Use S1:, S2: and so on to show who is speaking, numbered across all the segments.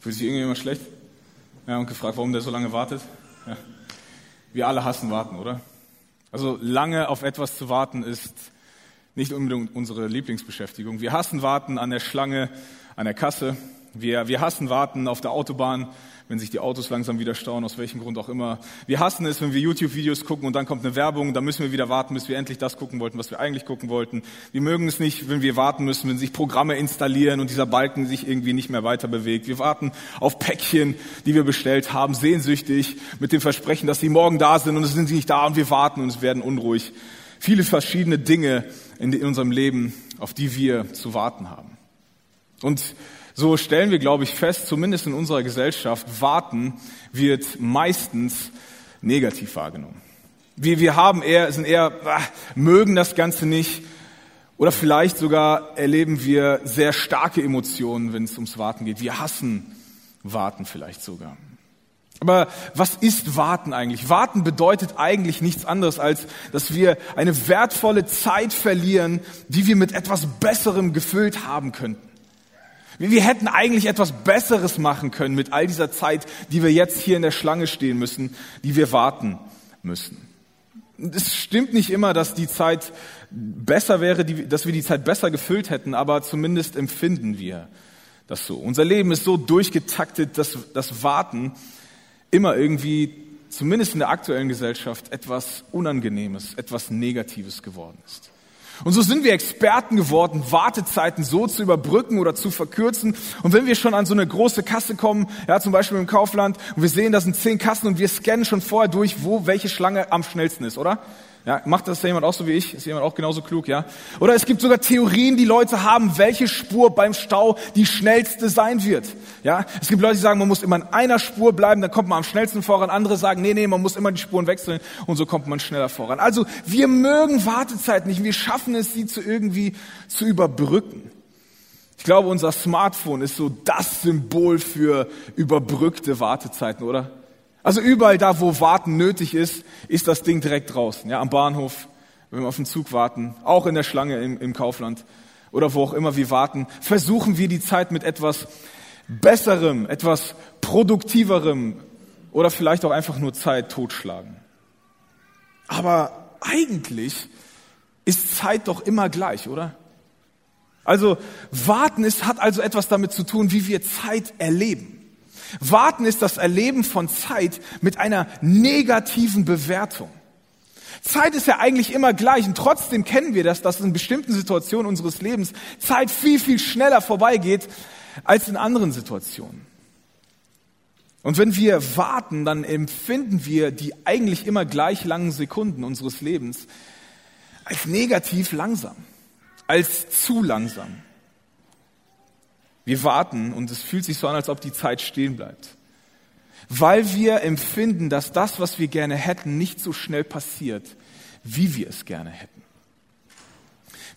S1: Fühlt sich irgendjemand schlecht? Ja, und gefragt, warum der so lange wartet? Ja. Wir alle hassen warten, oder? Also lange auf etwas zu warten ist nicht unbedingt unsere Lieblingsbeschäftigung. Wir hassen warten an der Schlange, an der Kasse. Wir, wir hassen warten auf der Autobahn wenn sich die Autos langsam wieder stauen, aus welchem Grund auch immer. Wir hassen es, wenn wir YouTube-Videos gucken und dann kommt eine Werbung, dann müssen wir wieder warten, bis wir endlich das gucken wollten, was wir eigentlich gucken wollten. Wir mögen es nicht, wenn wir warten müssen, wenn sich Programme installieren und dieser Balken sich irgendwie nicht mehr weiter bewegt. Wir warten auf Päckchen, die wir bestellt haben, sehnsüchtig, mit dem Versprechen, dass sie morgen da sind und es sind sie nicht da und wir warten und es werden unruhig. Viele verschiedene Dinge in unserem Leben, auf die wir zu warten haben. Und so stellen wir, glaube ich, fest, zumindest in unserer Gesellschaft, warten wird meistens negativ wahrgenommen. Wir, wir haben eher, sind eher, ah, mögen das Ganze nicht. Oder vielleicht sogar erleben wir sehr starke Emotionen, wenn es ums Warten geht. Wir hassen Warten vielleicht sogar. Aber was ist Warten eigentlich? Warten bedeutet eigentlich nichts anderes, als dass wir eine wertvolle Zeit verlieren, die wir mit etwas Besserem gefüllt haben könnten. Wir hätten eigentlich etwas Besseres machen können mit all dieser Zeit, die wir jetzt hier in der Schlange stehen müssen, die wir warten müssen. Es stimmt nicht immer, dass die Zeit besser wäre, dass wir die Zeit besser gefüllt hätten, aber zumindest empfinden wir das so. Unser Leben ist so durchgetaktet, dass das Warten immer irgendwie, zumindest in der aktuellen Gesellschaft, etwas Unangenehmes, etwas Negatives geworden ist. Und so sind wir Experten geworden, Wartezeiten so zu überbrücken oder zu verkürzen. Und wenn wir schon an so eine große Kasse kommen, ja, zum Beispiel im Kaufland, und wir sehen, da sind zehn Kassen und wir scannen schon vorher durch, wo welche Schlange am schnellsten ist, oder? Ja, macht das jemand auch so wie ich? Ist jemand auch genauso klug, ja? Oder es gibt sogar Theorien, die Leute haben, welche Spur beim Stau die schnellste sein wird. Ja? Es gibt Leute, die sagen, man muss immer in einer Spur bleiben, dann kommt man am schnellsten voran. Andere sagen, nee, nee, man muss immer die Spuren wechseln und so kommt man schneller voran. Also, wir mögen Wartezeiten nicht. Wir schaffen es, sie zu irgendwie zu überbrücken. Ich glaube, unser Smartphone ist so das Symbol für überbrückte Wartezeiten, oder? Also überall da, wo Warten nötig ist, ist das Ding direkt draußen. Ja, am Bahnhof, wenn wir auf den Zug warten, auch in der Schlange im, im Kaufland oder wo auch immer wir warten, versuchen wir die Zeit mit etwas Besserem, etwas Produktiverem oder vielleicht auch einfach nur Zeit totschlagen. Aber eigentlich ist Zeit doch immer gleich, oder? Also warten ist, hat also etwas damit zu tun, wie wir Zeit erleben. Warten ist das Erleben von Zeit mit einer negativen Bewertung. Zeit ist ja eigentlich immer gleich und trotzdem kennen wir das, dass in bestimmten Situationen unseres Lebens Zeit viel, viel schneller vorbeigeht als in anderen Situationen. Und wenn wir warten, dann empfinden wir die eigentlich immer gleich langen Sekunden unseres Lebens als negativ langsam, als zu langsam. Wir warten und es fühlt sich so an, als ob die Zeit stehen bleibt. Weil wir empfinden, dass das, was wir gerne hätten, nicht so schnell passiert, wie wir es gerne hätten.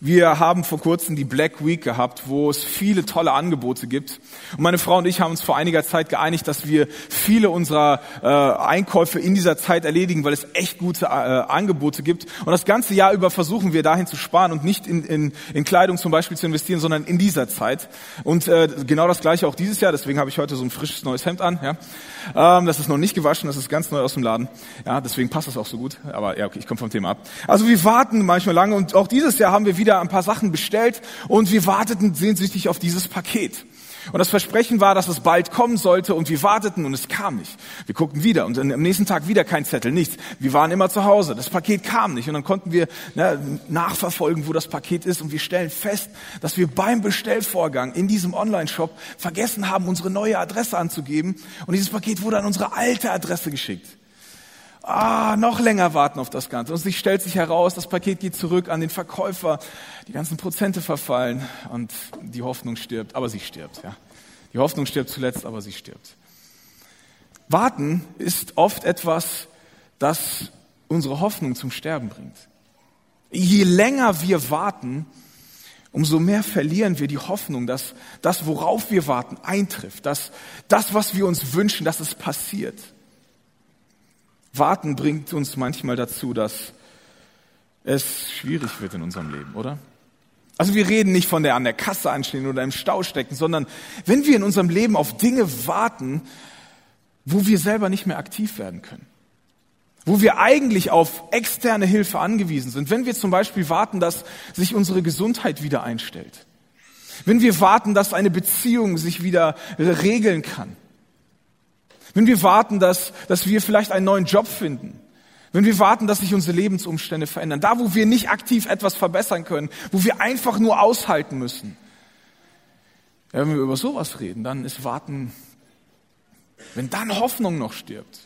S1: Wir haben vor kurzem die Black Week gehabt, wo es viele tolle Angebote gibt. Und meine Frau und ich haben uns vor einiger Zeit geeinigt, dass wir viele unserer äh, Einkäufe in dieser Zeit erledigen, weil es echt gute äh, Angebote gibt. Und das ganze Jahr über versuchen wir dahin zu sparen und nicht in, in, in Kleidung zum Beispiel zu investieren, sondern in dieser Zeit. Und äh, genau das gleiche auch dieses Jahr. Deswegen habe ich heute so ein frisches neues Hemd an. Ja. Ähm, das ist noch nicht gewaschen, das ist ganz neu aus dem Laden. Ja, deswegen passt das auch so gut. Aber ja, okay, ich komme vom Thema ab. Also wir warten manchmal lange und auch dieses Jahr haben wir wieder wieder ein paar Sachen bestellt und wir warteten sehnsüchtig auf dieses Paket. Und das Versprechen war, dass es bald kommen sollte und wir warteten und es kam nicht. Wir guckten wieder und am nächsten Tag wieder kein Zettel, nichts. Wir waren immer zu Hause. Das Paket kam nicht und dann konnten wir ne, nachverfolgen, wo das Paket ist und wir stellen fest, dass wir beim Bestellvorgang in diesem Online-Shop vergessen haben, unsere neue Adresse anzugeben und dieses Paket wurde an unsere alte Adresse geschickt ah, noch länger warten auf das Ganze. Und sich stellt sich heraus, das Paket geht zurück an den Verkäufer, die ganzen Prozente verfallen und die Hoffnung stirbt, aber sie stirbt. Ja. Die Hoffnung stirbt zuletzt, aber sie stirbt. Warten ist oft etwas, das unsere Hoffnung zum Sterben bringt. Je länger wir warten, umso mehr verlieren wir die Hoffnung, dass das, worauf wir warten, eintrifft, dass das, was wir uns wünschen, dass es passiert. Warten bringt uns manchmal dazu, dass es schwierig wird in unserem Leben, oder? Also wir reden nicht von der an der Kasse anstehen oder im Stau stecken, sondern wenn wir in unserem Leben auf Dinge warten, wo wir selber nicht mehr aktiv werden können. Wo wir eigentlich auf externe Hilfe angewiesen sind. Wenn wir zum Beispiel warten, dass sich unsere Gesundheit wieder einstellt. Wenn wir warten, dass eine Beziehung sich wieder regeln kann. Wenn wir warten, dass, dass wir vielleicht einen neuen Job finden. Wenn wir warten, dass sich unsere Lebensumstände verändern. Da, wo wir nicht aktiv etwas verbessern können. Wo wir einfach nur aushalten müssen. Ja, wenn wir über sowas reden, dann ist Warten, wenn dann Hoffnung noch stirbt.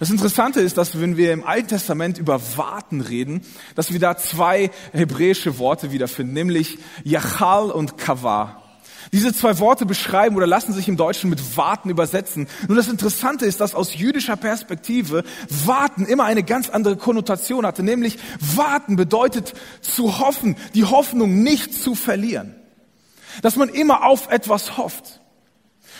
S1: Das Interessante ist, dass wenn wir im Alten Testament über Warten reden, dass wir da zwei hebräische Worte wiederfinden, nämlich Yachal und Kavah. Diese zwei Worte beschreiben oder lassen sich im Deutschen mit Warten übersetzen. Nun das Interessante ist, dass aus jüdischer Perspektive Warten immer eine ganz andere Konnotation hatte, nämlich Warten bedeutet zu hoffen, die Hoffnung nicht zu verlieren. Dass man immer auf etwas hofft.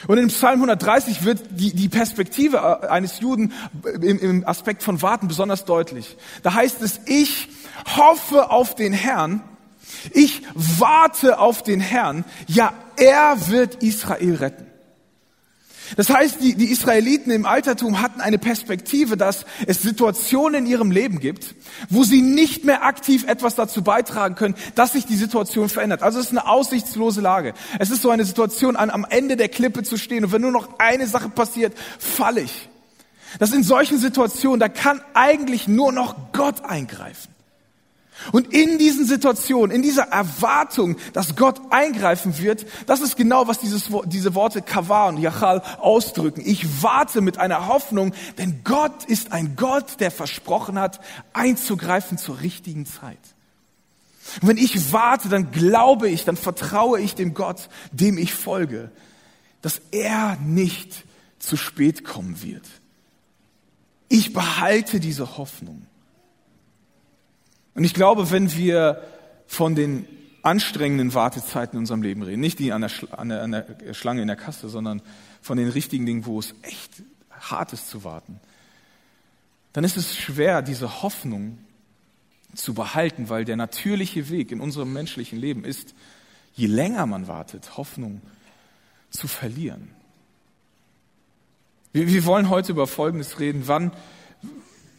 S1: Und in Psalm 130 wird die, die Perspektive äh, eines Juden im, im Aspekt von Warten besonders deutlich. Da heißt es, ich hoffe auf den Herrn, ich warte auf den Herrn, ja, er wird Israel retten. Das heißt, die, die Israeliten im Altertum hatten eine Perspektive, dass es Situationen in ihrem Leben gibt, wo sie nicht mehr aktiv etwas dazu beitragen können, dass sich die Situation verändert. Also es ist eine aussichtslose Lage. Es ist so eine Situation, an, am Ende der Klippe zu stehen und wenn nur noch eine Sache passiert, falle ich. Das in solchen Situationen, da kann eigentlich nur noch Gott eingreifen. Und in diesen Situationen, in dieser Erwartung, dass Gott eingreifen wird, das ist genau, was dieses, diese Worte Kavah und Yachal ausdrücken. Ich warte mit einer Hoffnung, denn Gott ist ein Gott, der versprochen hat, einzugreifen zur richtigen Zeit. Und wenn ich warte, dann glaube ich, dann vertraue ich dem Gott, dem ich folge, dass er nicht zu spät kommen wird. Ich behalte diese Hoffnung. Und ich glaube, wenn wir von den anstrengenden Wartezeiten in unserem Leben reden, nicht die an der, an, der, an der, Schlange in der Kasse, sondern von den richtigen Dingen, wo es echt hart ist zu warten, dann ist es schwer, diese Hoffnung zu behalten, weil der natürliche Weg in unserem menschlichen Leben ist, je länger man wartet, Hoffnung zu verlieren. Wir, wir wollen heute über Folgendes reden. Wann,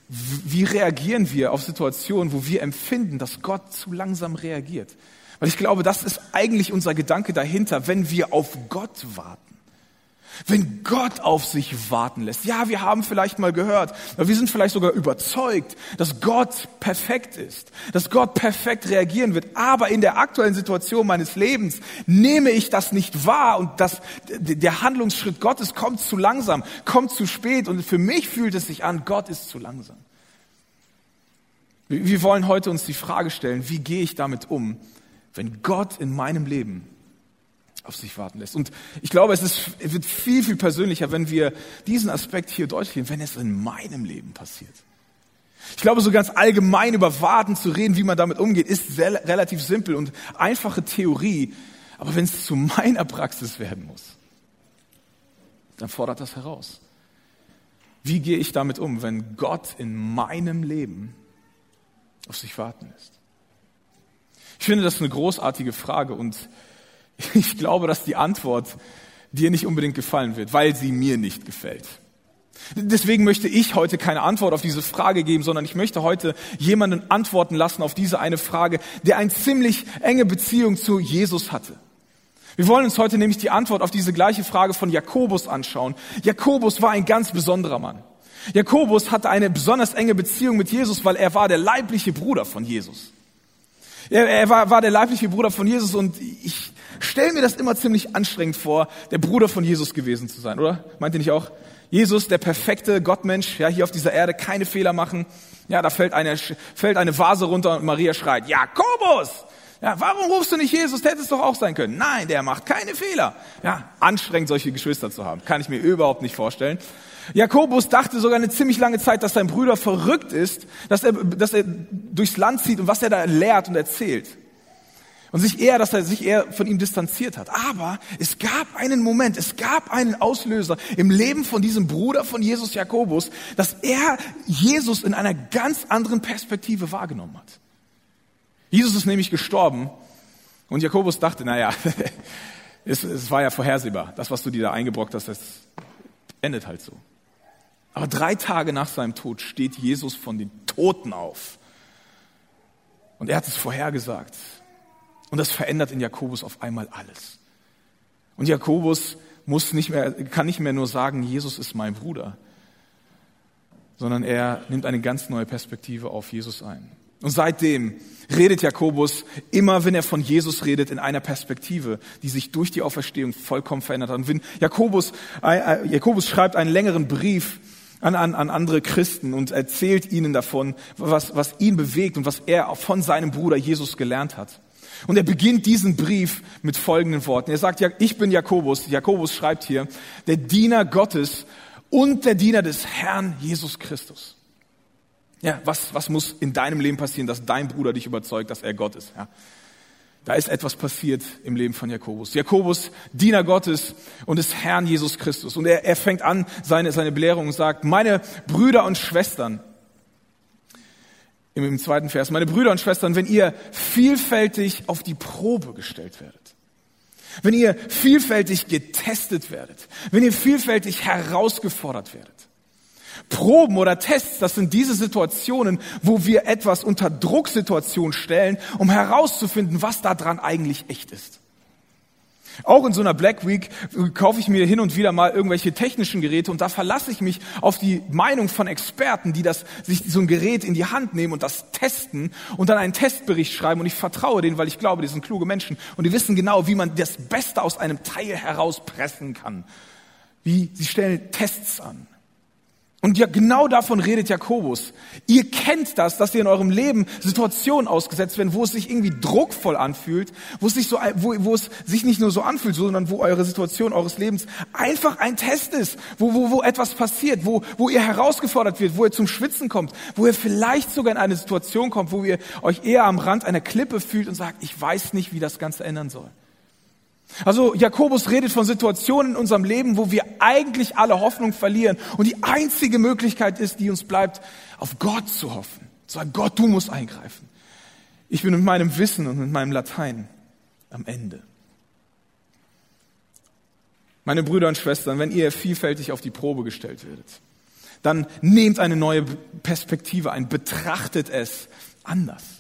S1: wie reagieren wir auf Situationen, wo wir empfinden, dass Gott zu langsam reagiert? Weil ich glaube, das ist eigentlich unser Gedanke dahinter, wenn wir auf Gott warten. Wenn Gott auf sich warten lässt. Ja, wir haben vielleicht mal gehört, wir sind vielleicht sogar überzeugt, dass Gott perfekt ist, dass Gott perfekt reagieren wird. Aber in der aktuellen Situation meines Lebens nehme ich das nicht wahr und das, der Handlungsschritt Gottes kommt zu langsam, kommt zu spät und für mich fühlt es sich an, Gott ist zu langsam. Wir wollen heute uns die Frage stellen, wie gehe ich damit um, wenn Gott in meinem Leben auf sich warten lässt. Und ich glaube, es, ist, es wird viel, viel persönlicher, wenn wir diesen Aspekt hier deutlich, wenn es in meinem Leben passiert. Ich glaube, so ganz allgemein über Warten zu reden, wie man damit umgeht, ist sehr, relativ simpel und einfache Theorie. Aber wenn es zu meiner Praxis werden muss, dann fordert das heraus. Wie gehe ich damit um, wenn Gott in meinem Leben auf sich warten lässt? Ich finde das eine großartige Frage und Ich glaube, dass die Antwort dir nicht unbedingt gefallen wird, weil sie mir nicht gefällt. Deswegen möchte ich heute keine Antwort auf diese Frage geben, sondern ich möchte heute jemanden antworten lassen auf diese eine Frage, der eine ziemlich enge Beziehung zu Jesus hatte. Wir wollen uns heute nämlich die Antwort auf diese gleiche Frage von Jakobus anschauen. Jakobus war ein ganz besonderer Mann. Jakobus hatte eine besonders enge Beziehung mit Jesus, weil er war der leibliche Bruder von Jesus. Er, er war, war der leibliche Bruder von Jesus und ich stelle mir das immer ziemlich anstrengend vor, der Bruder von Jesus gewesen zu sein, oder? Meint ihr nicht auch? Jesus, der perfekte Gottmensch, ja, hier auf dieser Erde, keine Fehler machen. Ja, da fällt eine, fällt eine Vase runter und Maria schreit, Jakobus! Ja, warum rufst du nicht Jesus? Der hätte es doch auch sein können. Nein, der macht keine Fehler. Ja, anstrengend, solche Geschwister zu haben. Kann ich mir überhaupt nicht vorstellen. Jakobus dachte sogar eine ziemlich lange Zeit, dass sein Bruder verrückt ist, dass er, dass er durchs Land zieht und was er da lehrt und erzählt. Und sich eher, dass er sich eher von ihm distanziert hat. Aber es gab einen Moment, es gab einen Auslöser im Leben von diesem Bruder von Jesus Jakobus, dass er Jesus in einer ganz anderen Perspektive wahrgenommen hat. Jesus ist nämlich gestorben und Jakobus dachte, naja, es, es war ja vorhersehbar. Das, was du dir da eingebrockt hast, das endet halt so. Aber drei Tage nach seinem Tod steht Jesus von den Toten auf. Und er hat es vorhergesagt. Und das verändert in Jakobus auf einmal alles. Und Jakobus muss nicht mehr, kann nicht mehr nur sagen, Jesus ist mein Bruder, sondern er nimmt eine ganz neue Perspektive auf Jesus ein. Und seitdem redet Jakobus immer, wenn er von Jesus redet, in einer Perspektive, die sich durch die Auferstehung vollkommen verändert hat. Und wenn Jakobus, äh, äh, Jakobus schreibt einen längeren Brief an, an, an andere Christen und erzählt ihnen davon, was, was ihn bewegt und was er von seinem Bruder Jesus gelernt hat. Und er beginnt diesen Brief mit folgenden Worten. Er sagt, ja, ich bin Jakobus. Jakobus schreibt hier, der Diener Gottes und der Diener des Herrn Jesus Christus. Ja, was, was muss in deinem Leben passieren, dass dein Bruder dich überzeugt, dass er Gott ist? Ja. Da ist etwas passiert im Leben von Jakobus. Jakobus, Diener Gottes und des Herrn Jesus Christus. Und er, er fängt an seine, seine Belehrung und sagt, meine Brüder und Schwestern, im, im zweiten Vers, meine Brüder und Schwestern, wenn ihr vielfältig auf die Probe gestellt werdet, wenn ihr vielfältig getestet werdet, wenn ihr vielfältig herausgefordert werdet, Proben oder Tests, das sind diese Situationen, wo wir etwas unter Drucksituation stellen, um herauszufinden, was daran eigentlich echt ist. Auch in so einer Black Week kaufe ich mir hin und wieder mal irgendwelche technischen Geräte und da verlasse ich mich auf die Meinung von Experten, die das, sich so ein Gerät in die Hand nehmen und das testen und dann einen Testbericht schreiben und ich vertraue denen, weil ich glaube, die sind kluge Menschen und die wissen genau, wie man das Beste aus einem Teil herauspressen kann. Wie, sie stellen Tests an. Und ja, genau davon redet Jakobus. Ihr kennt das, dass ihr in eurem Leben Situationen ausgesetzt werden, wo es sich irgendwie druckvoll anfühlt, wo es sich so, wo, wo es sich nicht nur so anfühlt, sondern wo eure Situation eures Lebens einfach ein Test ist, wo, wo, wo etwas passiert, wo, wo ihr herausgefordert wird, wo ihr zum Schwitzen kommt, wo ihr vielleicht sogar in eine Situation kommt, wo ihr euch eher am Rand einer Klippe fühlt und sagt, ich weiß nicht, wie das Ganze ändern soll. Also Jakobus redet von Situationen in unserem Leben, wo wir eigentlich alle Hoffnung verlieren und die einzige Möglichkeit ist, die uns bleibt, auf Gott zu hoffen. Zu sagen, Gott, du musst eingreifen. Ich bin mit meinem Wissen und mit meinem Latein am Ende. Meine Brüder und Schwestern, wenn ihr vielfältig auf die Probe gestellt werdet, dann nehmt eine neue Perspektive ein, betrachtet es anders.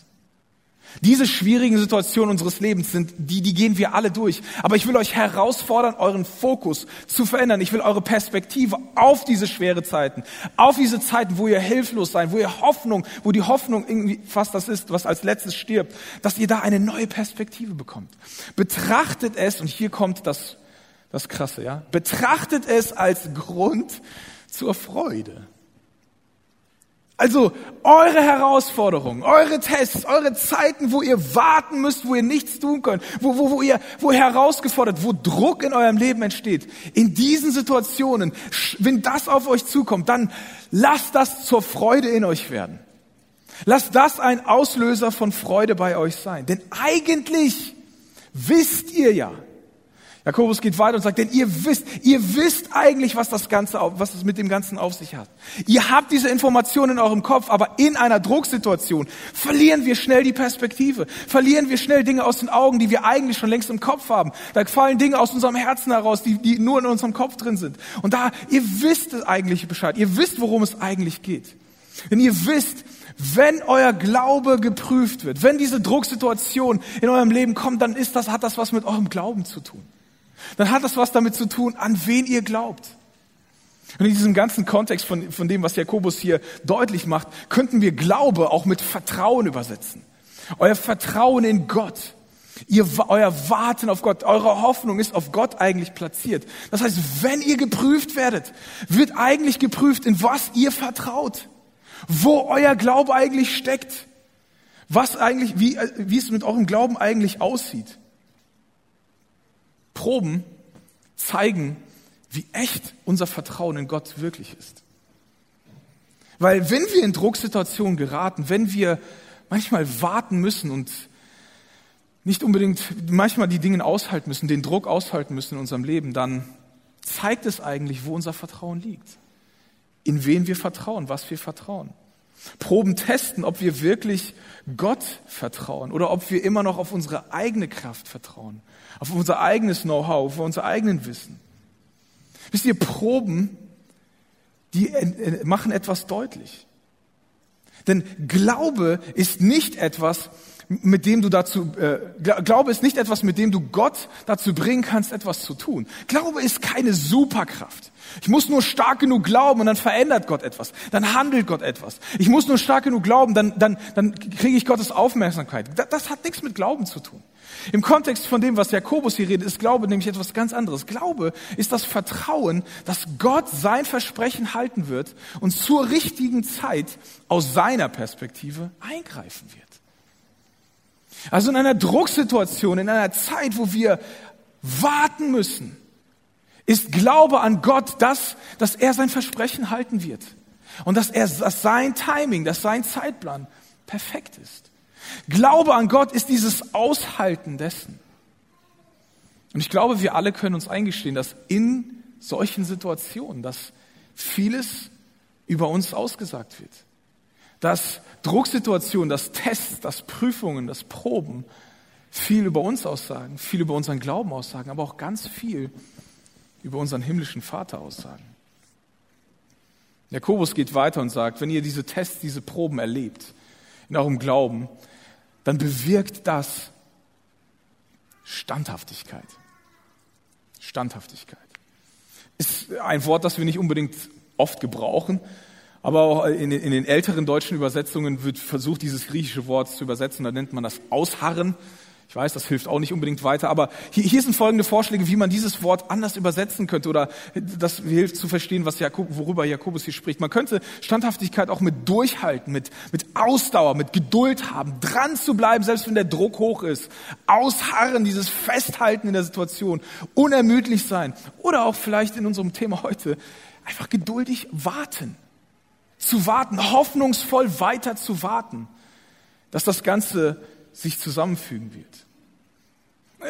S1: Diese schwierigen Situationen unseres Lebens sind, die, die gehen wir alle durch. Aber ich will euch herausfordern, euren Fokus zu verändern. Ich will eure Perspektive auf diese schwere Zeiten, auf diese Zeiten, wo ihr hilflos seid, wo ihr Hoffnung, wo die Hoffnung irgendwie fast das ist, was als letztes stirbt, dass ihr da eine neue Perspektive bekommt. Betrachtet es, und hier kommt das, das Krasse, ja. Betrachtet es als Grund zur Freude. Also eure Herausforderungen, eure Tests, eure Zeiten, wo ihr warten müsst, wo ihr nichts tun könnt, wo, wo, wo ihr wo ihr herausgefordert, wo Druck in eurem Leben entsteht. In diesen Situationen, wenn das auf euch zukommt, dann lasst das zur Freude in euch werden. Lasst das ein Auslöser von Freude bei euch sein. Denn eigentlich wisst ihr ja, Jakobus geht weiter und sagt, denn ihr wisst, ihr wisst eigentlich, was das Ganze, was es mit dem Ganzen auf sich hat. Ihr habt diese Informationen in eurem Kopf, aber in einer Drucksituation verlieren wir schnell die Perspektive, verlieren wir schnell Dinge aus den Augen, die wir eigentlich schon längst im Kopf haben. Da fallen Dinge aus unserem Herzen heraus, die, die nur in unserem Kopf drin sind. Und da, ihr wisst es eigentlich Bescheid. Ihr wisst, worum es eigentlich geht. Denn ihr wisst, wenn euer Glaube geprüft wird, wenn diese Drucksituation in eurem Leben kommt, dann ist das, hat das was mit eurem Glauben zu tun dann hat das was damit zu tun, an wen ihr glaubt. Und in diesem ganzen Kontext von, von dem, was Jakobus hier deutlich macht, könnten wir Glaube auch mit Vertrauen übersetzen. Euer Vertrauen in Gott. Ihr, euer Warten auf Gott, eure Hoffnung ist auf Gott eigentlich platziert. Das heißt, wenn ihr geprüft werdet, wird eigentlich geprüft, in was ihr vertraut. Wo euer Glaube eigentlich steckt. Was eigentlich, wie, wie es mit eurem Glauben eigentlich aussieht. Proben zeigen, wie echt unser Vertrauen in Gott wirklich ist. Weil wenn wir in Drucksituationen geraten, wenn wir manchmal warten müssen und nicht unbedingt manchmal die Dinge aushalten müssen, den Druck aushalten müssen in unserem Leben, dann zeigt es eigentlich, wo unser Vertrauen liegt. In wen wir vertrauen, was wir vertrauen. Proben testen, ob wir wirklich Gott vertrauen oder ob wir immer noch auf unsere eigene Kraft vertrauen, auf unser eigenes Know-how, auf unser eigenen Wissen. Wisst ihr, Proben, die machen etwas deutlich. Denn Glaube ist nicht etwas, mit dem du dazu, äh, Glaube ist nicht etwas, mit dem du Gott dazu bringen kannst, etwas zu tun. Glaube ist keine Superkraft. Ich muss nur stark genug glauben und dann verändert Gott etwas. Dann handelt Gott etwas. Ich muss nur stark genug glauben, dann, dann, dann kriege ich Gottes Aufmerksamkeit. Das, das hat nichts mit Glauben zu tun. Im Kontext von dem, was Jakobus hier redet, ist Glaube nämlich etwas ganz anderes. Glaube ist das Vertrauen, dass Gott sein Versprechen halten wird und zur richtigen Zeit aus seiner Perspektive eingreifen wird. Also in einer Drucksituation, in einer Zeit, wo wir warten müssen, ist Glaube an Gott das, dass er sein Versprechen halten wird. Und dass er, dass sein Timing, dass sein Zeitplan perfekt ist. Glaube an Gott ist dieses Aushalten dessen. Und ich glaube, wir alle können uns eingestehen, dass in solchen Situationen, dass vieles über uns ausgesagt wird. Dass Drucksituationen, dass Tests, dass Prüfungen, dass Proben viel über uns aussagen, viel über unseren Glauben aussagen, aber auch ganz viel über unseren himmlischen Vater aussagen. Jakobus geht weiter und sagt, wenn ihr diese Tests, diese Proben erlebt, in eurem Glauben, dann bewirkt das Standhaftigkeit. Standhaftigkeit. Ist ein Wort, das wir nicht unbedingt oft gebrauchen, aber auch in, in den älteren deutschen Übersetzungen wird versucht, dieses griechische Wort zu übersetzen. Da nennt man das Ausharren. Ich weiß, das hilft auch nicht unbedingt weiter, aber hier, hier sind folgende Vorschläge, wie man dieses Wort anders übersetzen könnte oder das hilft zu verstehen, was Jakob, worüber Jakobus hier spricht. Man könnte Standhaftigkeit auch mit Durchhalten, mit, mit Ausdauer, mit Geduld haben, dran zu bleiben, selbst wenn der Druck hoch ist. Ausharren, dieses Festhalten in der Situation, unermüdlich sein oder auch vielleicht in unserem Thema heute einfach geduldig warten. Zu warten, hoffnungsvoll weiter zu warten, dass das Ganze sich zusammenfügen wird.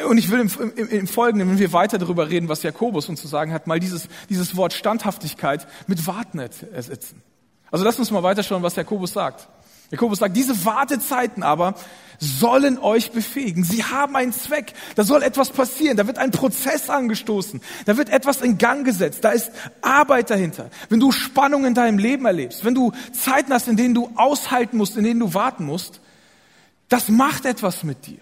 S1: Und ich will im, im, im, Folgenden, wenn wir weiter darüber reden, was Jakobus uns zu sagen hat, mal dieses, dieses Wort Standhaftigkeit mit Warten ersetzen. Also lass uns mal weiterschauen, was Jakobus sagt. Jakobus sagt, diese Wartezeiten aber sollen euch befähigen. Sie haben einen Zweck. Da soll etwas passieren. Da wird ein Prozess angestoßen. Da wird etwas in Gang gesetzt. Da ist Arbeit dahinter. Wenn du Spannung in deinem Leben erlebst, wenn du Zeiten hast, in denen du aushalten musst, in denen du warten musst, das macht etwas mit dir.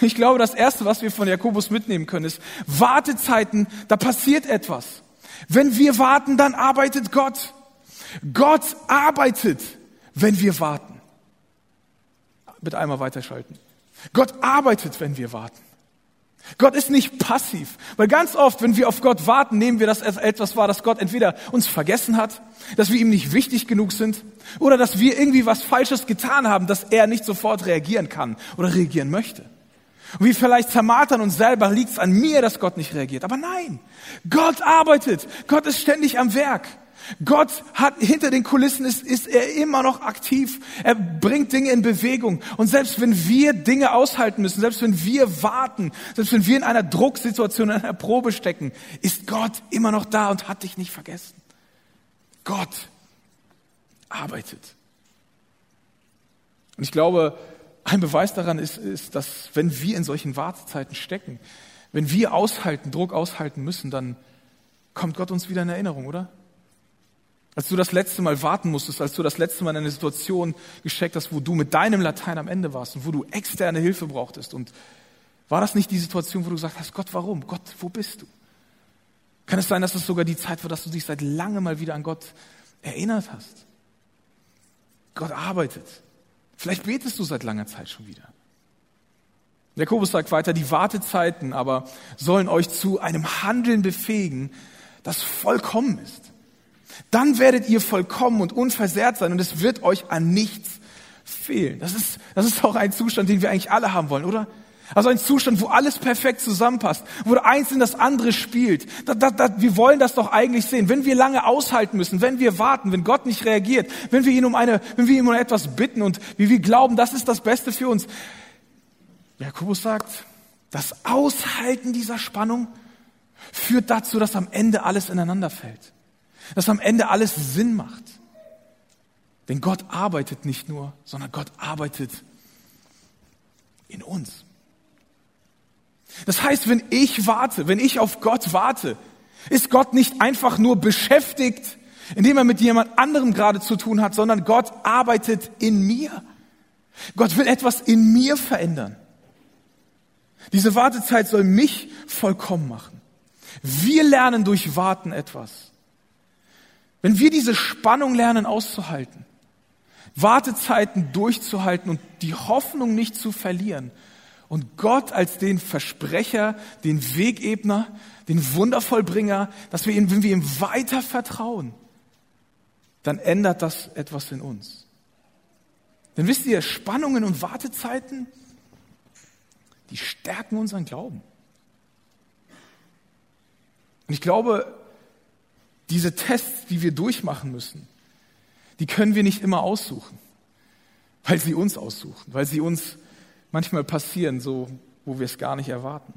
S1: Ich glaube, das Erste, was wir von Jakobus mitnehmen können, ist Wartezeiten, da passiert etwas. Wenn wir warten, dann arbeitet Gott. Gott arbeitet, wenn wir warten. Bitte einmal weiterschalten. Gott arbeitet, wenn wir warten. Gott ist nicht passiv, weil ganz oft, wenn wir auf Gott warten, nehmen wir das als etwas wahr, dass Gott entweder uns vergessen hat, dass wir ihm nicht wichtig genug sind oder dass wir irgendwie was Falsches getan haben, dass er nicht sofort reagieren kann oder reagieren möchte. Und wie vielleicht zermartern uns selber, liegt es an mir, dass Gott nicht reagiert. Aber nein, Gott arbeitet, Gott ist ständig am Werk. Gott hat hinter den Kulissen ist, ist er immer noch aktiv. Er bringt Dinge in Bewegung. Und selbst wenn wir Dinge aushalten müssen, selbst wenn wir warten, selbst wenn wir in einer Drucksituation, in einer Probe stecken, ist Gott immer noch da und hat dich nicht vergessen. Gott arbeitet. Und ich glaube, ein Beweis daran ist, ist, dass wenn wir in solchen Wartezeiten stecken, wenn wir aushalten, Druck aushalten müssen, dann kommt Gott uns wieder in Erinnerung, oder? Als du das letzte Mal warten musstest, als du das letzte Mal in eine Situation gesteckt hast, wo du mit deinem Latein am Ende warst und wo du externe Hilfe brauchtest. Und war das nicht die Situation, wo du gesagt hast, Gott, warum? Gott, wo bist du? Kann es sein, dass es sogar die Zeit war, dass du dich seit langem mal wieder an Gott erinnert hast? Gott arbeitet. Vielleicht betest du seit langer Zeit schon wieder. Jakobus sagt weiter, die Wartezeiten aber sollen euch zu einem Handeln befähigen, das vollkommen ist. Dann werdet ihr vollkommen und unversehrt sein und es wird euch an nichts fehlen. Das ist, das ist auch ein Zustand, den wir eigentlich alle haben wollen, oder? Also ein Zustand, wo alles perfekt zusammenpasst, wo eins in das andere spielt. Da, da, da, wir wollen das doch eigentlich sehen. Wenn wir lange aushalten müssen, wenn wir warten, wenn Gott nicht reagiert, wenn wir ihn um eine, wenn wir ihn um etwas bitten und wie wir glauben, das ist das Beste für uns. Jakobus sagt, das Aushalten dieser Spannung führt dazu, dass am Ende alles ineinander fällt dass am Ende alles Sinn macht. Denn Gott arbeitet nicht nur, sondern Gott arbeitet in uns. Das heißt, wenn ich warte, wenn ich auf Gott warte, ist Gott nicht einfach nur beschäftigt, indem er mit jemand anderem gerade zu tun hat, sondern Gott arbeitet in mir. Gott will etwas in mir verändern. Diese Wartezeit soll mich vollkommen machen. Wir lernen durch Warten etwas. Wenn wir diese Spannung lernen auszuhalten, Wartezeiten durchzuhalten und die Hoffnung nicht zu verlieren und Gott als den Versprecher, den Wegebner, den Wundervollbringer, dass wir ihm, wenn wir ihm weiter vertrauen, dann ändert das etwas in uns. Denn wisst ihr, Spannungen und Wartezeiten, die stärken unseren Glauben. Und ich glaube, diese Tests, die wir durchmachen müssen, die können wir nicht immer aussuchen, weil sie uns aussuchen, weil sie uns manchmal passieren, so wo wir es gar nicht erwarten.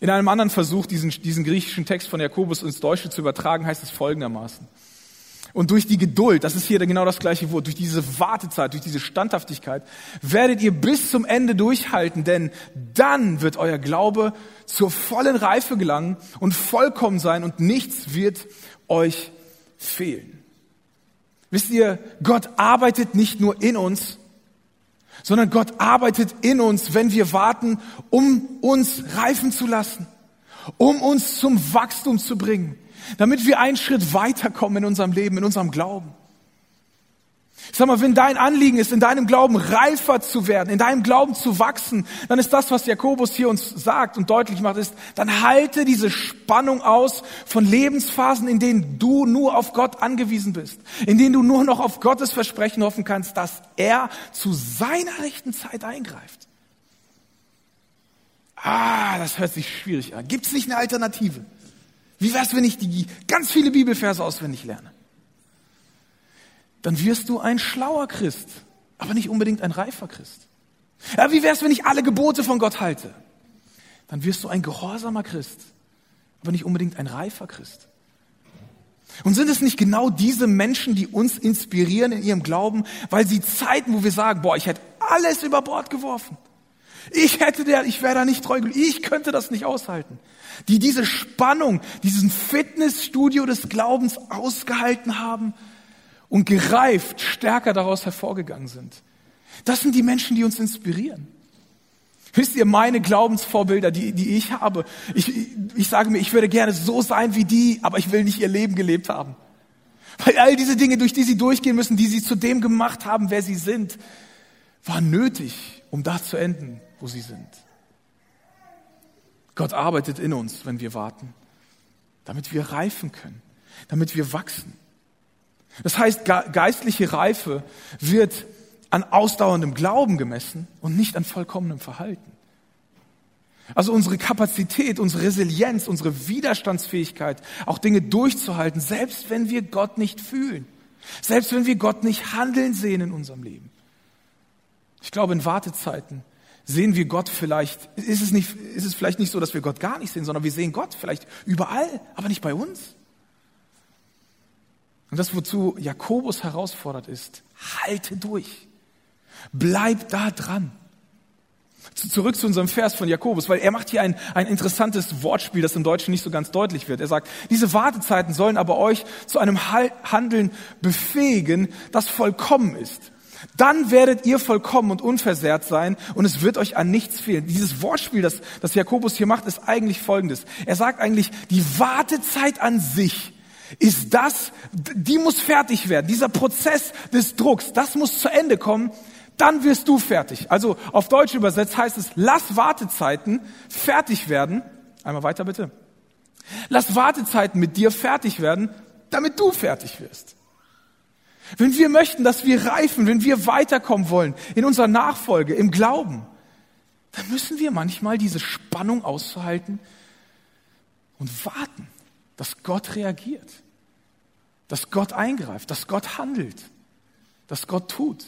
S1: In einem anderen Versuch, diesen, diesen griechischen Text von Jakobus ins Deutsche zu übertragen, heißt es folgendermaßen. Und durch die Geduld, das ist hier genau das gleiche Wort, durch diese Wartezeit, durch diese Standhaftigkeit, werdet ihr bis zum Ende durchhalten, denn dann wird euer Glaube zur vollen Reife gelangen und vollkommen sein und nichts wird euch fehlen. Wisst ihr, Gott arbeitet nicht nur in uns, sondern Gott arbeitet in uns, wenn wir warten, um uns reifen zu lassen, um uns zum Wachstum zu bringen damit wir einen Schritt weiterkommen in unserem Leben, in unserem Glauben. Ich sag mal, wenn dein Anliegen ist, in deinem Glauben reifer zu werden, in deinem Glauben zu wachsen, dann ist das, was Jakobus hier uns sagt und deutlich macht, ist, dann halte diese Spannung aus von Lebensphasen, in denen du nur auf Gott angewiesen bist, in denen du nur noch auf Gottes Versprechen hoffen kannst, dass er zu seiner rechten Zeit eingreift. Ah, das hört sich schwierig an. Gibt es nicht eine Alternative? Wie wär's, wenn ich die ganz viele Bibelverse auswendig lerne? Dann wirst du ein schlauer Christ, aber nicht unbedingt ein reifer Christ. Ja, wie wär's, wenn ich alle Gebote von Gott halte? Dann wirst du ein gehorsamer Christ, aber nicht unbedingt ein reifer Christ. Und sind es nicht genau diese Menschen, die uns inspirieren in ihrem Glauben, weil sie Zeiten, wo wir sagen, boah, ich hätte alles über Bord geworfen. Ich hätte der, ich wäre da nicht treu, ich könnte das nicht aushalten die diese Spannung, diesen Fitnessstudio des Glaubens ausgehalten haben und gereift stärker daraus hervorgegangen sind. Das sind die Menschen, die uns inspirieren. Wisst ihr, meine Glaubensvorbilder, die, die ich habe, ich, ich sage mir, ich würde gerne so sein wie die, aber ich will nicht ihr Leben gelebt haben. Weil all diese Dinge, durch die sie durchgehen müssen, die sie zu dem gemacht haben, wer sie sind, waren nötig, um da zu enden, wo sie sind. Gott arbeitet in uns, wenn wir warten, damit wir reifen können, damit wir wachsen. Das heißt, geistliche Reife wird an ausdauerndem Glauben gemessen und nicht an vollkommenem Verhalten. Also unsere Kapazität, unsere Resilienz, unsere Widerstandsfähigkeit, auch Dinge durchzuhalten, selbst wenn wir Gott nicht fühlen, selbst wenn wir Gott nicht handeln sehen in unserem Leben. Ich glaube, in Wartezeiten sehen wir Gott vielleicht, ist es, nicht, ist es vielleicht nicht so, dass wir Gott gar nicht sehen, sondern wir sehen Gott vielleicht überall, aber nicht bei uns. Und das, wozu Jakobus herausfordert, ist, halte durch. Bleib da dran. Zurück zu unserem Vers von Jakobus, weil er macht hier ein, ein interessantes Wortspiel, das im Deutschen nicht so ganz deutlich wird. Er sagt, diese Wartezeiten sollen aber euch zu einem Handeln befähigen, das vollkommen ist. Dann werdet ihr vollkommen und unversehrt sein und es wird euch an nichts fehlen. Dieses Wortspiel, das, das Jakobus hier macht, ist eigentlich folgendes. Er sagt eigentlich, die Wartezeit an sich ist das, die muss fertig werden. Dieser Prozess des Drucks, das muss zu Ende kommen. Dann wirst du fertig. Also auf Deutsch übersetzt heißt es, lass Wartezeiten fertig werden. Einmal weiter bitte. Lass Wartezeiten mit dir fertig werden, damit du fertig wirst. Wenn wir möchten, dass wir reifen, wenn wir weiterkommen wollen in unserer Nachfolge, im Glauben, dann müssen wir manchmal diese Spannung auszuhalten und warten, dass Gott reagiert, dass Gott eingreift, dass Gott handelt, dass Gott tut.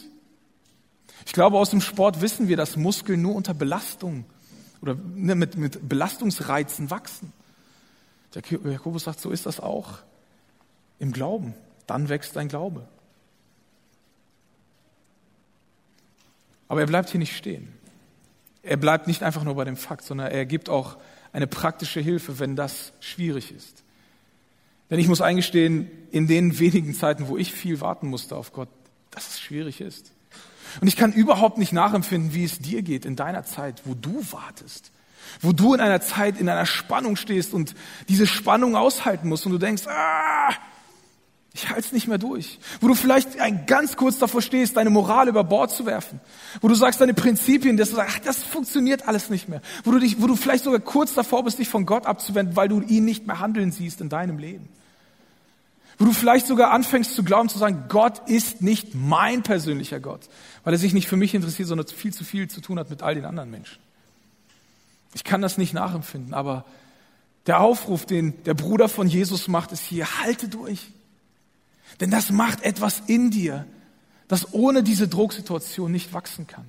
S1: Ich glaube, aus dem Sport wissen wir, dass Muskeln nur unter Belastung oder ne, mit, mit Belastungsreizen wachsen. Der Jakobus sagt, so ist das auch im Glauben. dann wächst dein Glaube. Aber er bleibt hier nicht stehen. Er bleibt nicht einfach nur bei dem Fakt, sondern er gibt auch eine praktische Hilfe, wenn das schwierig ist. Denn ich muss eingestehen, in den wenigen Zeiten, wo ich viel warten musste auf Gott, dass es schwierig ist. Und ich kann überhaupt nicht nachempfinden, wie es dir geht in deiner Zeit, wo du wartest. Wo du in einer Zeit, in einer Spannung stehst und diese Spannung aushalten musst und du denkst, ah, ich halte es nicht mehr durch. Wo du vielleicht ein, ganz kurz davor stehst, deine Moral über Bord zu werfen. Wo du sagst, deine Prinzipien, dass du sagst, ach, das funktioniert alles nicht mehr. Wo du, dich, wo du vielleicht sogar kurz davor bist, dich von Gott abzuwenden, weil du ihn nicht mehr handeln siehst in deinem Leben. Wo du vielleicht sogar anfängst zu glauben, zu sagen, Gott ist nicht mein persönlicher Gott, weil er sich nicht für mich interessiert, sondern viel zu viel zu tun hat mit all den anderen Menschen. Ich kann das nicht nachempfinden, aber der Aufruf, den der Bruder von Jesus macht, ist hier, halte durch. Denn das macht etwas in dir, das ohne diese Drucksituation nicht wachsen kann.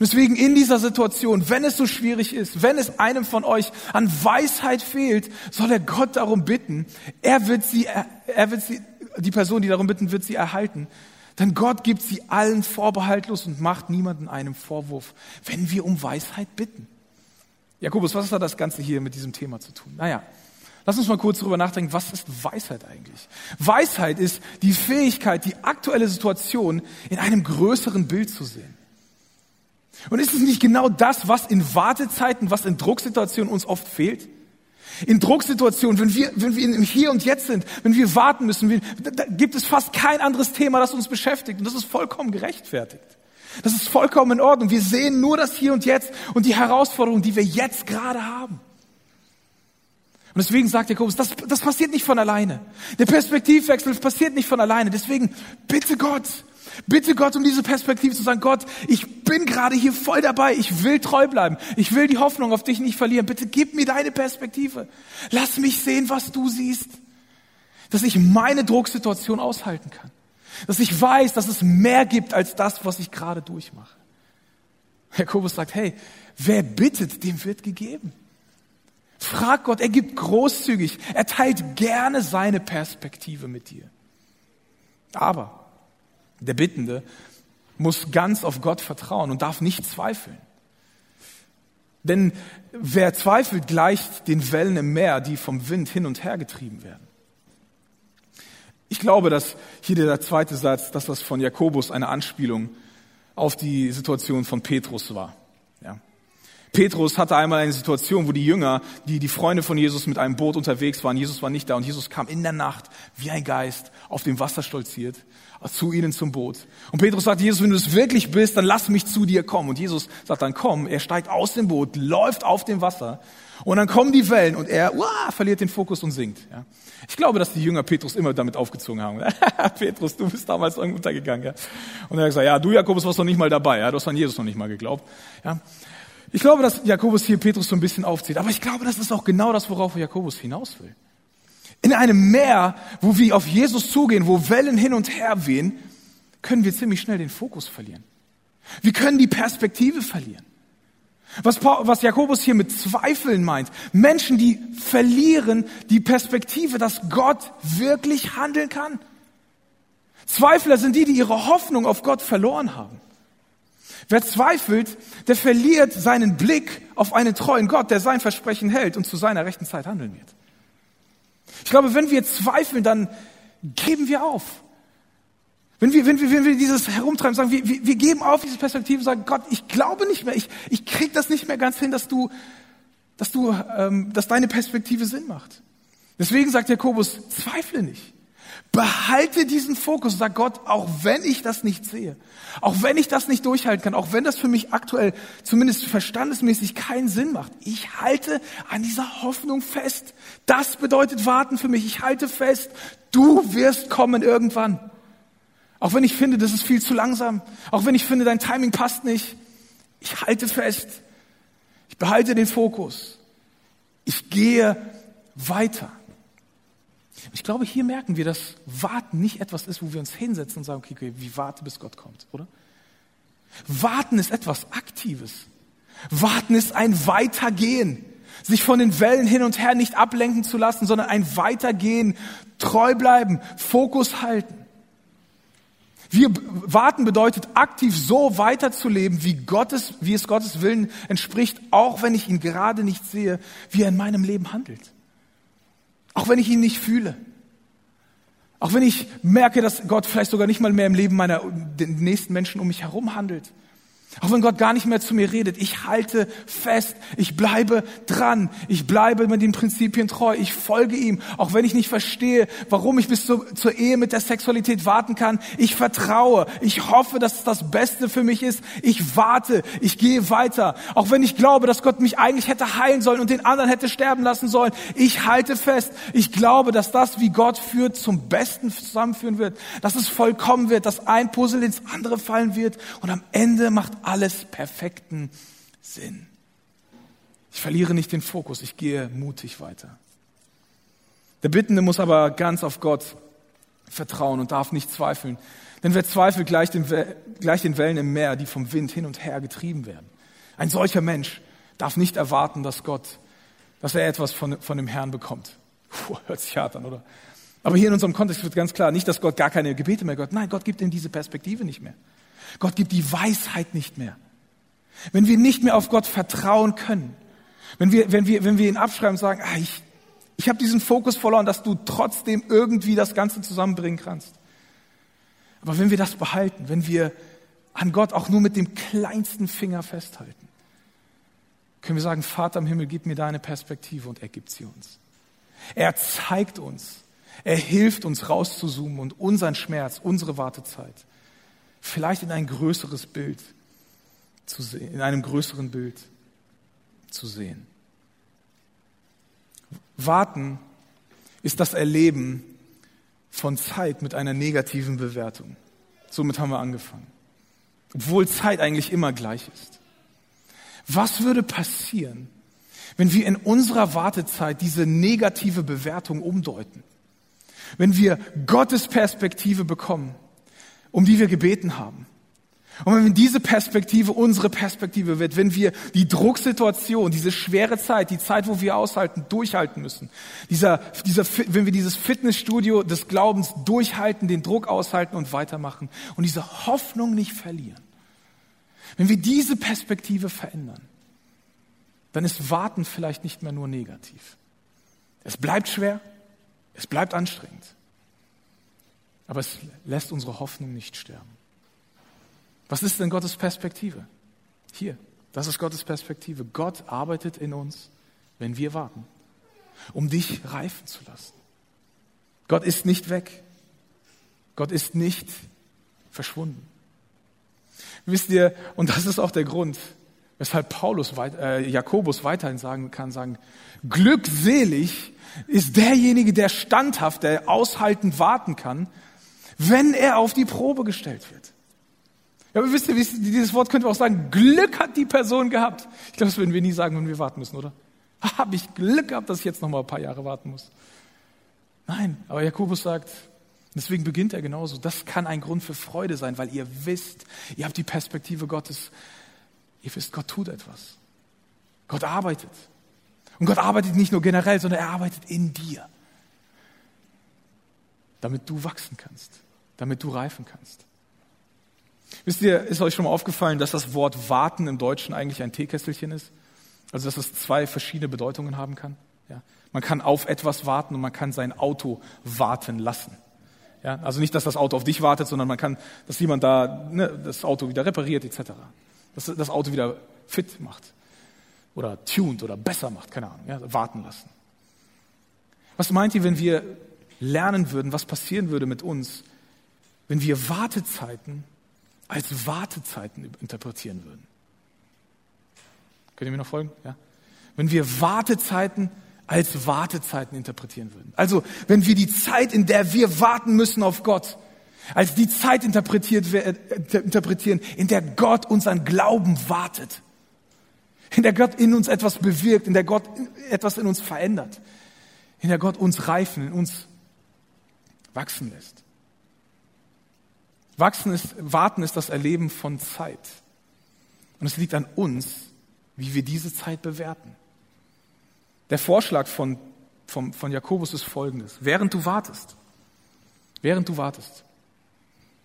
S1: Deswegen in dieser Situation, wenn es so schwierig ist, wenn es einem von euch an Weisheit fehlt, soll er Gott darum bitten. Er wird sie, er wird sie, die Person, die darum bitten, wird sie erhalten. Denn Gott gibt sie allen vorbehaltlos und macht niemanden einen Vorwurf, wenn wir um Weisheit bitten. Jakobus, was hat das Ganze hier mit diesem Thema zu tun? Naja, Lass uns mal kurz darüber nachdenken, was ist Weisheit eigentlich? Weisheit ist die Fähigkeit, die aktuelle Situation in einem größeren Bild zu sehen. Und ist es nicht genau das, was in Wartezeiten, was in Drucksituationen uns oft fehlt? In Drucksituationen, wenn wir, wenn wir im Hier und Jetzt sind, wenn wir warten müssen, wir, da gibt es fast kein anderes Thema, das uns beschäftigt. Und das ist vollkommen gerechtfertigt. Das ist vollkommen in Ordnung. Wir sehen nur das Hier und Jetzt und die Herausforderungen, die wir jetzt gerade haben. Und deswegen sagt Jakobus, das, das passiert nicht von alleine. Der Perspektivwechsel passiert nicht von alleine. Deswegen bitte Gott, bitte Gott um diese Perspektive zu sagen, Gott, ich bin gerade hier voll dabei. Ich will treu bleiben. Ich will die Hoffnung auf dich nicht verlieren. Bitte gib mir deine Perspektive. Lass mich sehen, was du siehst. Dass ich meine Drucksituation aushalten kann. Dass ich weiß, dass es mehr gibt als das, was ich gerade durchmache. Jakobus sagt, hey, wer bittet, dem wird gegeben. Frag Gott, er gibt großzügig, er teilt gerne seine Perspektive mit dir. Aber der Bittende muss ganz auf Gott vertrauen und darf nicht zweifeln. Denn wer zweifelt, gleicht den Wellen im Meer, die vom Wind hin und her getrieben werden. Ich glaube, dass hier der zweite Satz, dass das von Jakobus eine Anspielung auf die Situation von Petrus war. Petrus hatte einmal eine Situation, wo die Jünger, die, die Freunde von Jesus mit einem Boot unterwegs waren, Jesus war nicht da und Jesus kam in der Nacht wie ein Geist auf dem Wasser stolziert zu ihnen zum Boot. Und Petrus sagt, Jesus, wenn du es wirklich bist, dann lass mich zu dir kommen. Und Jesus sagt dann, komm, er steigt aus dem Boot, läuft auf dem Wasser und dann kommen die Wellen und er uah, verliert den Fokus und sinkt. Ja. Ich glaube, dass die Jünger Petrus immer damit aufgezogen haben. Petrus, du bist damals untergegangen. Ja. Und er hat gesagt, ja, du Jakobus warst noch nicht mal dabei. Ja. Du hast an Jesus noch nicht mal geglaubt. Ja. Ich glaube, dass Jakobus hier Petrus so ein bisschen aufzieht, aber ich glaube, das ist auch genau das, worauf Jakobus hinaus will. In einem Meer, wo wir auf Jesus zugehen, wo Wellen hin und her wehen, können wir ziemlich schnell den Fokus verlieren. Wir können die Perspektive verlieren. Was, Paul, was Jakobus hier mit Zweifeln meint, Menschen, die verlieren die Perspektive, dass Gott wirklich handeln kann. Zweifler sind die, die ihre Hoffnung auf Gott verloren haben. Wer zweifelt, der verliert seinen Blick auf einen treuen Gott, der sein Versprechen hält und zu seiner rechten Zeit handeln wird. Ich glaube, wenn wir zweifeln, dann geben wir auf. Wenn wir, wenn wir, wenn wir dieses herumtreiben, sagen, wir, wir, geben auf diese Perspektive, sagen, Gott, ich glaube nicht mehr, ich, ich krieg das nicht mehr ganz hin, dass du, dass du, ähm, dass deine Perspektive Sinn macht. Deswegen sagt Jakobus, zweifle nicht. Behalte diesen Fokus, sag Gott, auch wenn ich das nicht sehe, auch wenn ich das nicht durchhalten kann, auch wenn das für mich aktuell zumindest verstandesmäßig keinen Sinn macht, ich halte an dieser Hoffnung fest. Das bedeutet warten für mich. Ich halte fest, du wirst kommen irgendwann. Auch wenn ich finde, das ist viel zu langsam, auch wenn ich finde, dein Timing passt nicht, ich halte fest. Ich behalte den Fokus. Ich gehe weiter. Ich glaube, hier merken wir, dass Warten nicht etwas ist, wo wir uns hinsetzen und sagen, okay, okay wie warte, bis Gott kommt, oder? Warten ist etwas Aktives. Warten ist ein Weitergehen. Sich von den Wellen hin und her nicht ablenken zu lassen, sondern ein Weitergehen Treu bleiben, Fokus halten. Wir warten bedeutet aktiv so weiterzuleben, wie Gottes, wie es Gottes Willen entspricht, auch wenn ich ihn gerade nicht sehe, wie er in meinem Leben handelt. Auch wenn ich ihn nicht fühle. Auch wenn ich merke, dass Gott vielleicht sogar nicht mal mehr im Leben meiner, den nächsten Menschen um mich herum handelt. Auch wenn Gott gar nicht mehr zu mir redet, ich halte fest, ich bleibe dran, ich bleibe mit den Prinzipien treu, ich folge ihm, auch wenn ich nicht verstehe, warum ich bis zur, zur Ehe mit der Sexualität warten kann. Ich vertraue, ich hoffe, dass es das Beste für mich ist. Ich warte, ich gehe weiter, auch wenn ich glaube, dass Gott mich eigentlich hätte heilen sollen und den anderen hätte sterben lassen sollen. Ich halte fest, ich glaube, dass das, wie Gott führt, zum Besten zusammenführen wird, dass es vollkommen wird, dass ein Puzzle ins andere fallen wird und am Ende macht alles perfekten Sinn. Ich verliere nicht den Fokus, ich gehe mutig weiter. Der Bittende muss aber ganz auf Gott vertrauen und darf nicht zweifeln. Denn wer zweifelt, gleich den, gleich den Wellen im Meer, die vom Wind hin und her getrieben werden. Ein solcher Mensch darf nicht erwarten, dass Gott, dass er etwas von, von dem Herrn bekommt. Puh, hört sich hart an, oder? Aber hier in unserem Kontext wird ganz klar, nicht, dass Gott gar keine Gebete mehr Gott. Nein, Gott gibt ihm diese Perspektive nicht mehr. Gott gibt die Weisheit nicht mehr. Wenn wir nicht mehr auf Gott vertrauen können, wenn wir, wenn wir, wenn wir ihn abschreiben und sagen, ah, ich, ich habe diesen Fokus verloren, dass du trotzdem irgendwie das Ganze zusammenbringen kannst. Aber wenn wir das behalten, wenn wir an Gott auch nur mit dem kleinsten Finger festhalten, können wir sagen, Vater im Himmel, gib mir deine Perspektive und er gibt sie uns. Er zeigt uns, er hilft uns rauszuzoomen und unseren Schmerz, unsere Wartezeit vielleicht in ein größeres Bild zu sehen, in einem größeren Bild zu sehen. Warten ist das Erleben von Zeit mit einer negativen Bewertung. Somit haben wir angefangen. Obwohl Zeit eigentlich immer gleich ist. Was würde passieren, wenn wir in unserer Wartezeit diese negative Bewertung umdeuten? Wenn wir Gottes Perspektive bekommen um die wir gebeten haben. Und wenn diese Perspektive unsere Perspektive wird, wenn wir die Drucksituation, diese schwere Zeit, die Zeit, wo wir aushalten, durchhalten müssen, dieser, dieser, wenn wir dieses Fitnessstudio des Glaubens durchhalten, den Druck aushalten und weitermachen und diese Hoffnung nicht verlieren, wenn wir diese Perspektive verändern, dann ist Warten vielleicht nicht mehr nur negativ. Es bleibt schwer, es bleibt anstrengend. Aber es lässt unsere Hoffnung nicht sterben. Was ist denn Gottes Perspektive? Hier, das ist Gottes Perspektive. Gott arbeitet in uns, wenn wir warten, um dich reifen zu lassen. Gott ist nicht weg. Gott ist nicht verschwunden. Wisst ihr, und das ist auch der Grund, weshalb Paulus, äh, Jakobus weiterhin sagen kann, sagen, glückselig ist derjenige, der standhaft, der aushaltend warten kann, wenn er auf die Probe gestellt wird. Ja, aber wisst ihr, dieses Wort könnte auch sagen, Glück hat die Person gehabt. Ich glaube, das würden wir nie sagen, wenn wir warten müssen, oder? Habe ich Glück gehabt, dass ich jetzt noch mal ein paar Jahre warten muss? Nein, aber Jakobus sagt, deswegen beginnt er genauso. Das kann ein Grund für Freude sein, weil ihr wisst, ihr habt die Perspektive Gottes. Ihr wisst, Gott tut etwas. Gott arbeitet. Und Gott arbeitet nicht nur generell, sondern er arbeitet in dir damit du wachsen kannst, damit du reifen kannst. Wisst ihr, ist euch schon mal aufgefallen, dass das Wort warten im Deutschen eigentlich ein Teekesselchen ist? Also, dass es zwei verschiedene Bedeutungen haben kann? Ja? Man kann auf etwas warten und man kann sein Auto warten lassen. Ja? Also nicht, dass das Auto auf dich wartet, sondern man kann, dass jemand da ne, das Auto wieder repariert etc. Dass das Auto wieder fit macht oder tuned oder besser macht, keine Ahnung, ja? warten lassen. Was meint ihr, wenn wir lernen würden, was passieren würde mit uns, wenn wir Wartezeiten als Wartezeiten interpretieren würden. Könnt ihr mir noch folgen? Ja? Wenn wir Wartezeiten als Wartezeiten interpretieren würden. Also, wenn wir die Zeit, in der wir warten müssen auf Gott, als die Zeit interpretiert, äh, interpretieren, in der Gott unseren Glauben wartet, in der Gott in uns etwas bewirkt, in der Gott etwas in uns verändert, in der Gott uns reifen, in uns wachsen lässt. Wachsen ist, warten ist das Erleben von Zeit. Und es liegt an uns, wie wir diese Zeit bewerten. Der Vorschlag von, vom, von Jakobus ist folgendes. Während du wartest, während du wartest,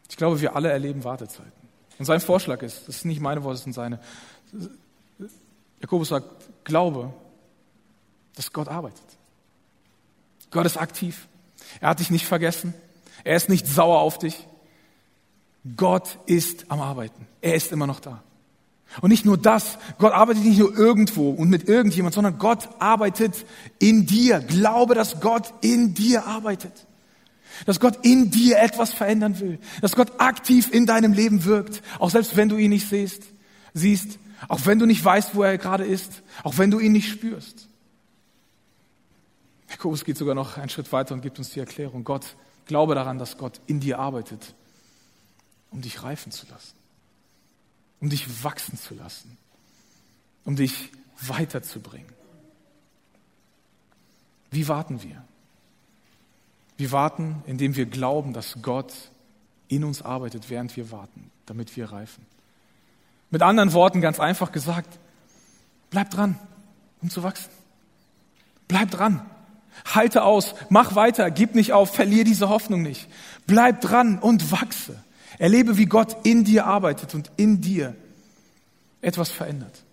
S1: ich glaube, wir alle erleben Wartezeiten. Und sein Vorschlag ist, das sind nicht meine Worte, das sind seine. Jakobus sagt, glaube, dass Gott arbeitet. Gott ist aktiv. Er hat dich nicht vergessen. Er ist nicht sauer auf dich. Gott ist am Arbeiten. Er ist immer noch da. Und nicht nur das, Gott arbeitet nicht nur irgendwo und mit irgendjemand, sondern Gott arbeitet in dir. Glaube, dass Gott in dir arbeitet. Dass Gott in dir etwas verändern will. Dass Gott aktiv in deinem Leben wirkt. Auch selbst wenn du ihn nicht siehst, siehst. Auch wenn du nicht weißt, wo er gerade ist. Auch wenn du ihn nicht spürst. Jakobus geht sogar noch einen Schritt weiter und gibt uns die Erklärung. Gott, glaube daran, dass Gott in dir arbeitet, um dich reifen zu lassen, um dich wachsen zu lassen, um dich weiterzubringen. Wie warten wir? Wir warten, indem wir glauben, dass Gott in uns arbeitet, während wir warten, damit wir reifen. Mit anderen Worten, ganz einfach gesagt, bleib dran, um zu wachsen. Bleib dran. Halte aus, mach weiter, gib nicht auf, verlier diese Hoffnung nicht. Bleib dran und wachse. Erlebe, wie Gott in dir arbeitet und in dir etwas verändert.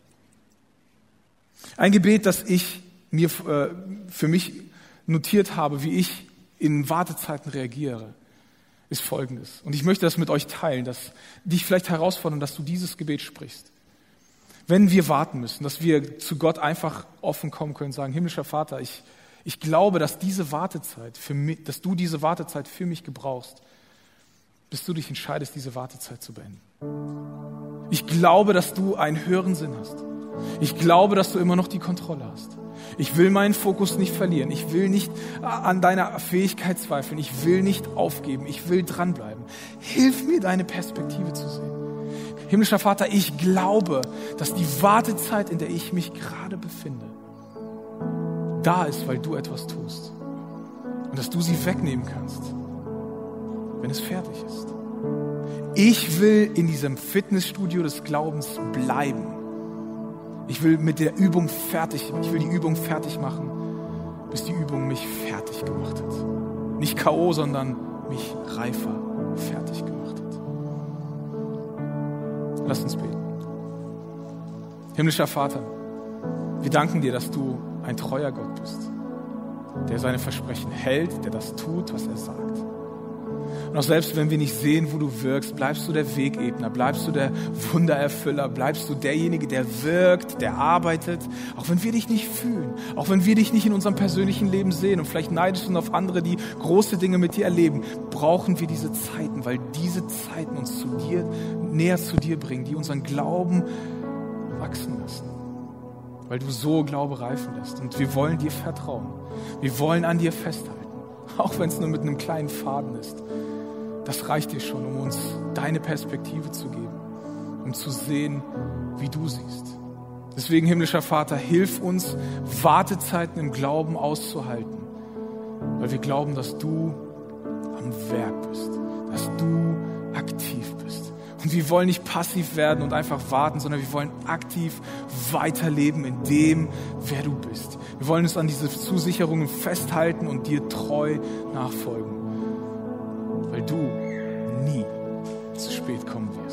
S1: Ein Gebet, das ich mir äh, für mich notiert habe, wie ich in Wartezeiten reagiere, ist folgendes. Und ich möchte das mit euch teilen, dass dich vielleicht herausfordern, dass du dieses Gebet sprichst. Wenn wir warten müssen, dass wir zu Gott einfach offen kommen können, sagen, himmlischer Vater, ich, ich glaube, dass diese Wartezeit für mich, dass du diese Wartezeit für mich gebrauchst, bis du dich entscheidest, diese Wartezeit zu beenden. Ich glaube, dass du einen höheren Sinn hast. Ich glaube, dass du immer noch die Kontrolle hast. Ich will meinen Fokus nicht verlieren. Ich will nicht an deiner Fähigkeit zweifeln. Ich will nicht aufgeben. Ich will dranbleiben. Hilf mir, deine Perspektive zu sehen. Himmlischer Vater, ich glaube, dass die Wartezeit, in der ich mich gerade befinde, da ist, weil du etwas tust. Und dass du sie wegnehmen kannst, wenn es fertig ist. Ich will in diesem Fitnessstudio des Glaubens bleiben. Ich will mit der Übung fertig, ich will die Übung fertig machen, bis die Übung mich fertig gemacht hat. Nicht K.O., sondern mich reifer fertig gemacht hat. Lass uns beten. Himmlischer Vater, wir danken dir, dass du ein treuer Gott bist, der seine Versprechen hält, der das tut, was er sagt. Und auch selbst wenn wir nicht sehen, wo du wirkst, bleibst du der Wegebner, bleibst du der Wundererfüller, bleibst du derjenige, der wirkt, der arbeitet, auch wenn wir dich nicht fühlen, auch wenn wir dich nicht in unserem persönlichen Leben sehen und vielleicht neidisch sind auf andere, die große Dinge mit dir erleben, brauchen wir diese Zeiten, weil diese Zeiten uns zu dir, näher zu dir bringen, die unseren Glauben wachsen lassen weil du so Glaube reifen lässt. Und wir wollen dir vertrauen. Wir wollen an dir festhalten, auch wenn es nur mit einem kleinen Faden ist. Das reicht dir schon, um uns deine Perspektive zu geben, um zu sehen, wie du siehst. Deswegen, himmlischer Vater, hilf uns, Wartezeiten im Glauben auszuhalten, weil wir glauben, dass du am Werk bist, dass du aktiv bist. Und wir wollen nicht passiv werden und einfach warten, sondern wir wollen aktiv weiterleben in dem, wer du bist. Wir wollen uns an diese Zusicherungen festhalten und dir treu nachfolgen weil du nie zu spät kommen wirst.